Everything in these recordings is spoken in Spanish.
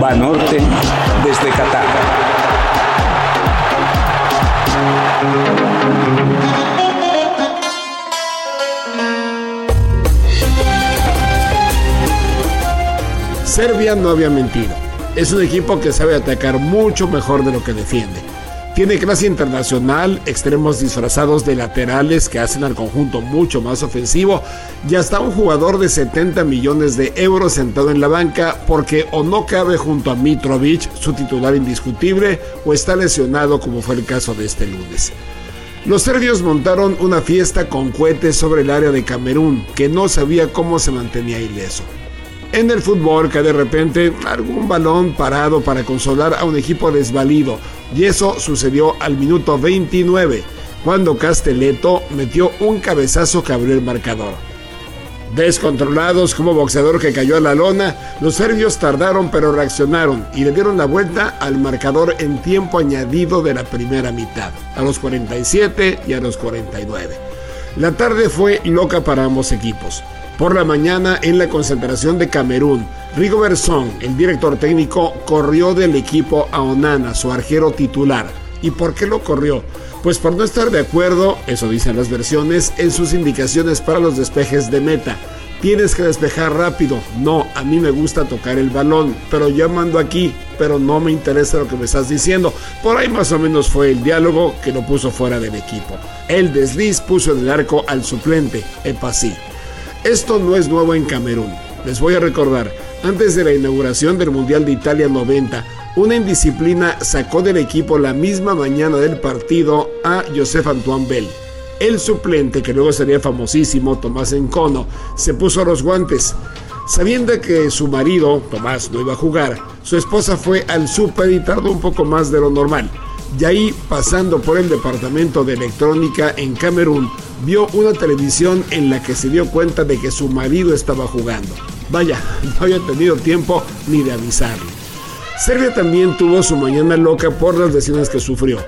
Banorte desde Qatar. Serbia no había mentido. Es un equipo que sabe atacar mucho mejor de lo que defiende. Tiene clase internacional, extremos disfrazados de laterales que hacen al conjunto mucho más ofensivo y hasta un jugador de 70 millones de euros sentado en la banca porque o no cabe junto a Mitrovic, su titular indiscutible, o está lesionado como fue el caso de este lunes. Los serbios montaron una fiesta con cohetes sobre el área de Camerún que no sabía cómo se mantenía ileso en el fútbol que de repente algún balón parado para consolar a un equipo desvalido. Y eso sucedió al minuto 29, cuando Castelletto metió un cabezazo que abrió el marcador. Descontrolados como boxeador que cayó a la lona, los serbios tardaron pero reaccionaron y le dieron la vuelta al marcador en tiempo añadido de la primera mitad, a los 47 y a los 49. La tarde fue loca para ambos equipos. Por la mañana, en la concentración de Camerún, Rigo Bersón, el director técnico, corrió del equipo a Onana, su arquero titular. ¿Y por qué lo corrió? Pues por no estar de acuerdo, eso dicen las versiones, en sus indicaciones para los despejes de meta. Tienes que despejar rápido. No, a mí me gusta tocar el balón, pero yo mando aquí, pero no me interesa lo que me estás diciendo. Por ahí más o menos fue el diálogo que lo puso fuera del equipo. El desliz puso en el arco al suplente, Epasí. Esto no es nuevo en Camerún. Les voy a recordar, antes de la inauguración del Mundial de Italia 90, una indisciplina sacó del equipo la misma mañana del partido a Joseph Antoine Bell. El suplente, que luego sería famosísimo, Tomás Encono, se puso los guantes. Sabiendo que su marido, Tomás, no iba a jugar, su esposa fue al súper y tardó un poco más de lo normal. Y ahí, pasando por el departamento de electrónica en Camerún, vio una televisión en la que se dio cuenta de que su marido estaba jugando. Vaya, no había tenido tiempo ni de avisarle. Serbia también tuvo su mañana loca por las lesiones que sufrió.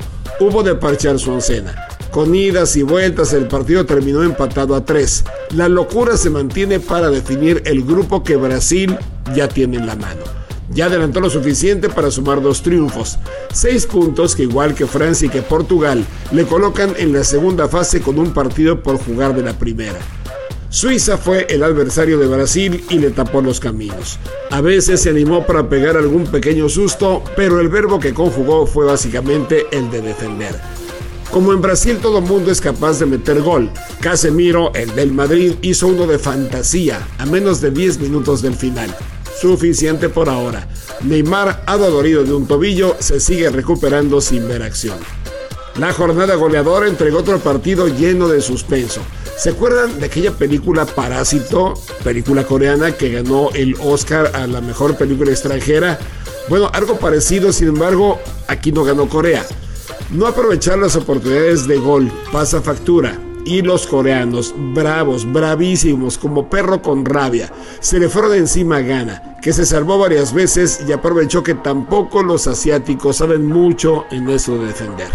Hubo de parchar su oncena. Con idas y vueltas el partido terminó empatado a tres. La locura se mantiene para definir el grupo que Brasil ya tiene en la mano ya adelantó lo suficiente para sumar dos triunfos. Seis puntos que igual que Francia y que Portugal le colocan en la segunda fase con un partido por jugar de la primera. Suiza fue el adversario de Brasil y le tapó los caminos. A veces se animó para pegar algún pequeño susto, pero el verbo que conjugó fue básicamente el de defender. Como en Brasil todo mundo es capaz de meter gol, Casemiro, el del Madrid, hizo uno de fantasía a menos de 10 minutos del final suficiente por ahora. Neymar, adolorido de un tobillo, se sigue recuperando sin ver acción. La jornada goleadora entregó otro partido lleno de suspenso. ¿Se acuerdan de aquella película Parásito, película coreana que ganó el Oscar a la mejor película extranjera? Bueno, algo parecido, sin embargo, aquí no ganó Corea. No aprovechar las oportunidades de gol pasa factura y los coreanos, bravos, bravísimos, como perro con rabia, se le fueron encima a Ghana, que se salvó varias veces y aprovechó que tampoco los asiáticos saben mucho en eso de defender.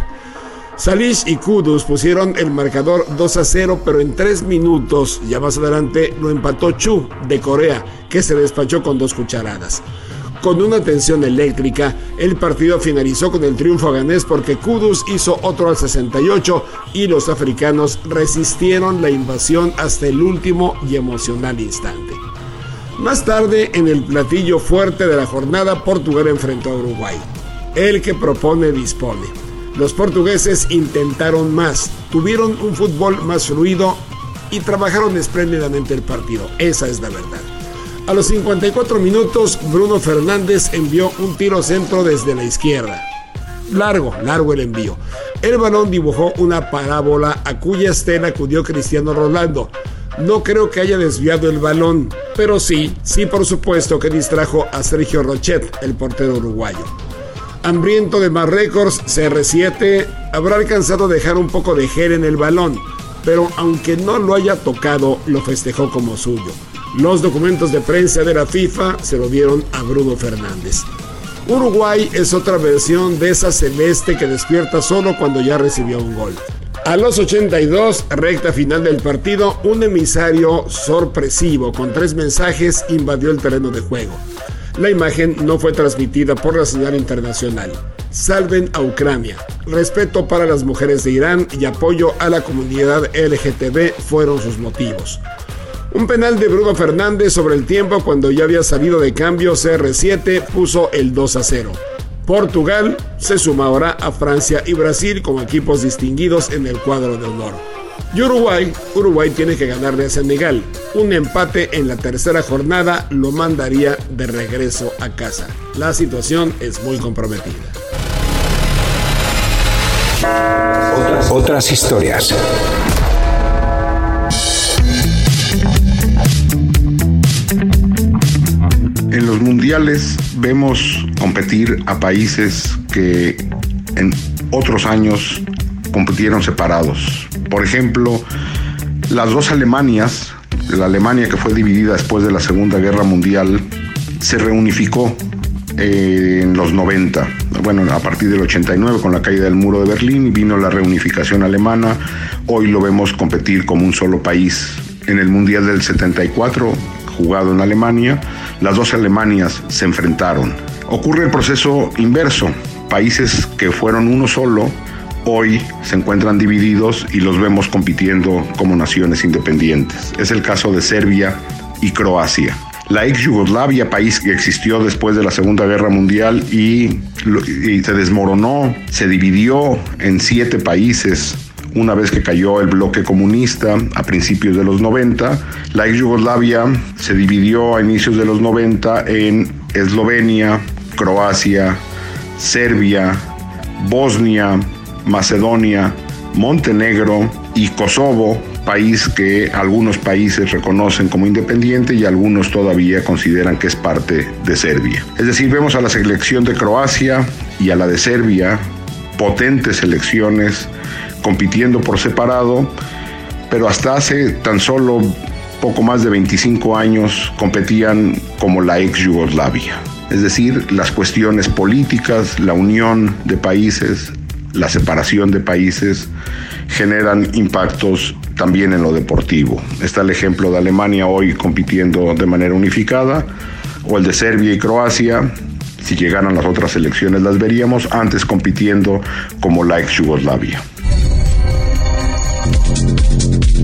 Salish y Kudus pusieron el marcador 2 a 0, pero en 3 minutos, ya más adelante, lo empató Chu de Corea, que se despachó con dos cucharadas. Con una tensión eléctrica, el partido finalizó con el triunfo ganés porque Kudus hizo otro al 68 y los africanos resistieron la invasión hasta el último y emocional instante. Más tarde, en el platillo fuerte de la jornada, Portugal enfrentó a Uruguay. El que propone dispone. Los portugueses intentaron más, tuvieron un fútbol más fluido y trabajaron espléndidamente el partido. Esa es la verdad. A los 54 minutos, Bruno Fernández envió un tiro centro desde la izquierda. Largo, largo el envío. El balón dibujó una parábola a cuya estela acudió Cristiano Ronaldo. No creo que haya desviado el balón, pero sí, sí por supuesto que distrajo a Sergio Rochet, el portero uruguayo. Hambriento de más récords, CR7 habrá alcanzado a dejar un poco de gel en el balón, pero aunque no lo haya tocado, lo festejó como suyo. Los documentos de prensa de la FIFA se lo dieron a Bruno Fernández. Uruguay es otra versión de esa celeste que despierta solo cuando ya recibió un gol. A los 82, recta final del partido, un emisario sorpresivo con tres mensajes invadió el terreno de juego. La imagen no fue transmitida por la señal internacional. Salven a Ucrania. Respeto para las mujeres de Irán y apoyo a la comunidad LGTB fueron sus motivos. Un penal de Bruno Fernández sobre el tiempo cuando ya había salido de cambio CR7 puso el 2 a 0. Portugal se suma ahora a Francia y Brasil como equipos distinguidos en el cuadro de honor. Y Uruguay, Uruguay tiene que ganarle a Senegal. Un empate en la tercera jornada lo mandaría de regreso a casa. La situación es muy comprometida. Otras, otras historias. Mundiales vemos competir a países que en otros años compitieron separados. Por ejemplo, las dos Alemanias, la Alemania que fue dividida después de la Segunda Guerra Mundial, se reunificó eh, en los 90. Bueno, a partir del 89 con la caída del muro de Berlín vino la reunificación alemana. Hoy lo vemos competir como un solo país. En el Mundial del 74 jugado en Alemania, las dos Alemanias se enfrentaron. Ocurre el proceso inverso. Países que fueron uno solo, hoy se encuentran divididos y los vemos compitiendo como naciones independientes. Es el caso de Serbia y Croacia. La ex Yugoslavia, país que existió después de la Segunda Guerra Mundial y, y se desmoronó, se dividió en siete países una vez que cayó el bloque comunista a principios de los 90. La ex Yugoslavia se dividió a inicios de los 90 en Eslovenia, Croacia, Serbia, Bosnia, Macedonia, Montenegro y Kosovo, país que algunos países reconocen como independiente y algunos todavía consideran que es parte de Serbia. Es decir, vemos a la selección de Croacia y a la de Serbia, potentes selecciones compitiendo por separado, pero hasta hace tan solo poco más de 25 años competían como la ex Yugoslavia. Es decir, las cuestiones políticas, la unión de países, la separación de países generan impactos también en lo deportivo. Está el ejemplo de Alemania hoy compitiendo de manera unificada, o el de Serbia y Croacia, si llegaran las otras elecciones las veríamos, antes compitiendo como la ex Yugoslavia.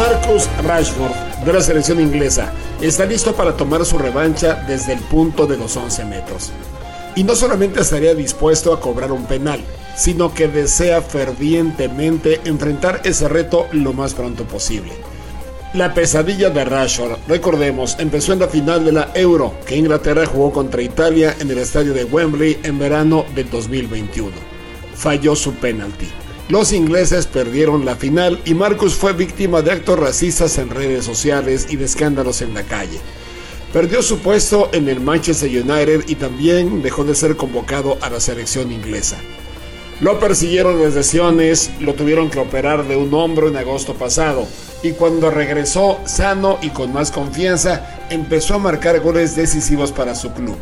Marcus Rashford, de la selección inglesa, está listo para tomar su revancha desde el punto de los 11 metros. Y no solamente estaría dispuesto a cobrar un penal, sino que desea fervientemente enfrentar ese reto lo más pronto posible. La pesadilla de Rashford, recordemos, empezó en la final de la Euro, que Inglaterra jugó contra Italia en el estadio de Wembley en verano del 2021. Falló su penalti. Los ingleses perdieron la final y Marcus fue víctima de actos racistas en redes sociales y de escándalos en la calle. Perdió su puesto en el Manchester United y también dejó de ser convocado a la selección inglesa. Lo persiguieron las lesiones, lo tuvieron que operar de un hombro en agosto pasado y cuando regresó sano y con más confianza empezó a marcar goles decisivos para su club.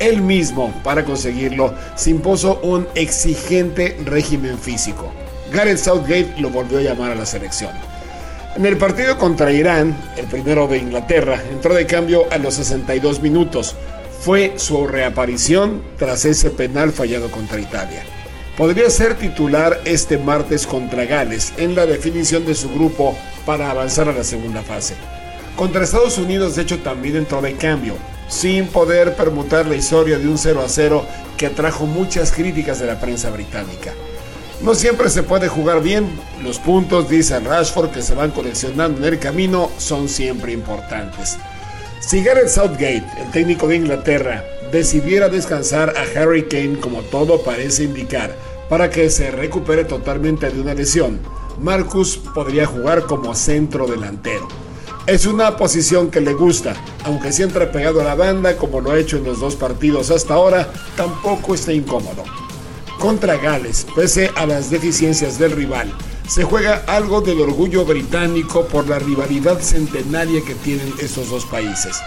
Él mismo, para conseguirlo, se impuso un exigente régimen físico. Gareth Southgate lo volvió a llamar a la selección. En el partido contra Irán, el primero de Inglaterra, entró de cambio a los 62 minutos. Fue su reaparición tras ese penal fallado contra Italia. Podría ser titular este martes contra Gales en la definición de su grupo para avanzar a la segunda fase. Contra Estados Unidos, de hecho, también entró de cambio, sin poder permutar la historia de un 0 a 0 que atrajo muchas críticas de la prensa británica. No siempre se puede jugar bien. Los puntos, dice Rashford, que se van coleccionando en el camino son siempre importantes. Si Gareth Southgate, el técnico de Inglaterra, decidiera descansar a Harry Kane como todo parece indicar, para que se recupere totalmente de una lesión. Marcus podría jugar como centro delantero. Es una posición que le gusta, aunque siempre pegado a la banda como lo ha hecho en los dos partidos hasta ahora, tampoco está incómodo. Contra Gales, pese a las deficiencias del rival, se juega algo del orgullo británico por la rivalidad centenaria que tienen estos dos países.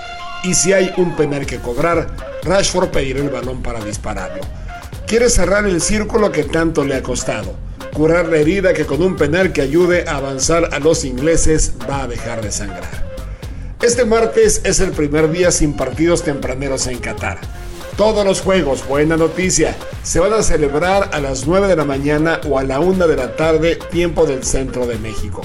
Y si hay un penal que cobrar, Rashford pedirá el balón para dispararlo. Quiere cerrar el círculo que tanto le ha costado, curar la herida que con un penal que ayude a avanzar a los ingleses va a dejar de sangrar. Este martes es el primer día sin partidos tempraneros en Qatar. Todos los juegos, buena noticia, se van a celebrar a las 9 de la mañana o a la 1 de la tarde, tiempo del centro de México.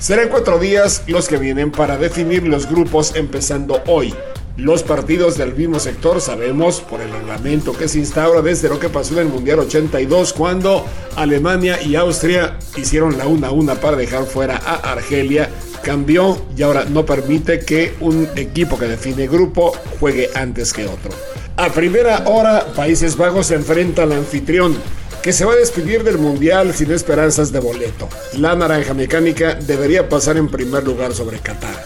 Serán cuatro días los que vienen para definir los grupos empezando hoy. Los partidos del mismo sector sabemos por el reglamento que se instaura desde lo que pasó en el Mundial 82 cuando Alemania y Austria hicieron la 1-1 para dejar fuera a Argelia cambió y ahora no permite que un equipo que define grupo juegue antes que otro. A primera hora, Países Bajos se enfrenta al anfitrión, que se va a despedir del Mundial sin esperanzas de boleto. La naranja mecánica debería pasar en primer lugar sobre Qatar.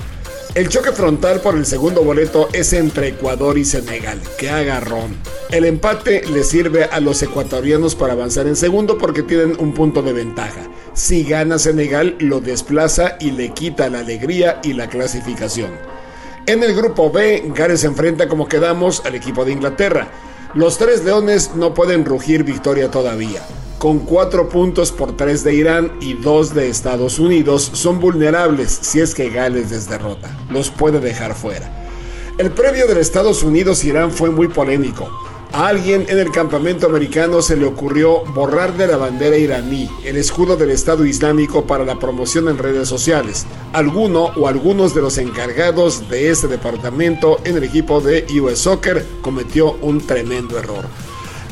El choque frontal por el segundo boleto es entre Ecuador y Senegal, que agarrón. El empate le sirve a los ecuatorianos para avanzar en segundo porque tienen un punto de ventaja. Si gana Senegal, lo desplaza y le quita la alegría y la clasificación. En el grupo B, Gales enfrenta como quedamos al equipo de Inglaterra. Los tres leones no pueden rugir victoria todavía. Con cuatro puntos por tres de Irán y dos de Estados Unidos, son vulnerables si es que Gales les derrota. Los puede dejar fuera. El previo del Estados Unidos-Irán fue muy polémico. A alguien en el campamento americano se le ocurrió borrar de la bandera iraní el escudo del Estado Islámico para la promoción en redes sociales. Alguno o algunos de los encargados de este departamento en el equipo de US Soccer cometió un tremendo error.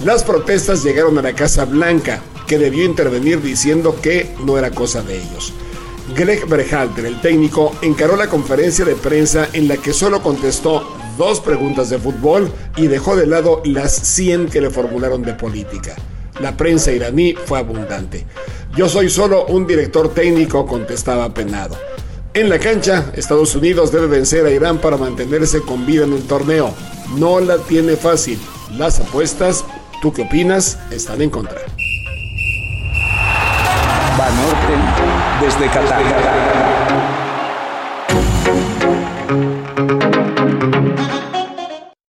Las protestas llegaron a la Casa Blanca, que debió intervenir diciendo que no era cosa de ellos. Greg Berhalter, el técnico, encaró la conferencia de prensa en la que solo contestó dos preguntas de fútbol y dejó de lado las 100 que le formularon de política. La prensa iraní fue abundante. Yo soy solo un director técnico, contestaba penado. En la cancha, Estados Unidos debe vencer a Irán para mantenerse con vida en el torneo. No la tiene fácil. Las apuestas, ¿tú qué opinas? Están en contra. Banorte desde Qatar.